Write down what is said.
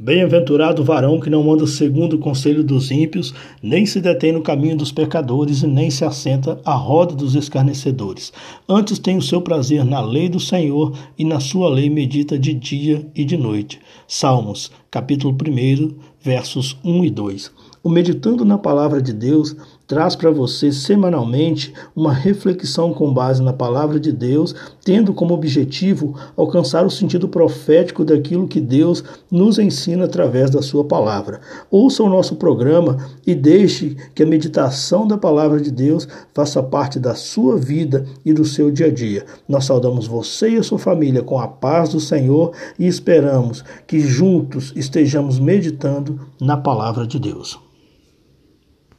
Bem-aventurado o varão que não anda segundo o conselho dos ímpios, nem se detém no caminho dos pecadores, e nem se assenta à roda dos escarnecedores. Antes tem o seu prazer na lei do Senhor, e na sua lei medita de dia e de noite. Salmos, capítulo 1, versos 1 e 2. O Meditando na Palavra de Deus traz para você semanalmente uma reflexão com base na palavra de Deus, tendo como objetivo alcançar o sentido profético daquilo que Deus nos ensina através da sua palavra. Ouça o nosso programa e deixe que a meditação da palavra de Deus faça parte da sua vida e do seu dia a dia. Nós saudamos você e a sua família com a paz do Senhor e esperamos que juntos estejamos meditando na palavra de Deus.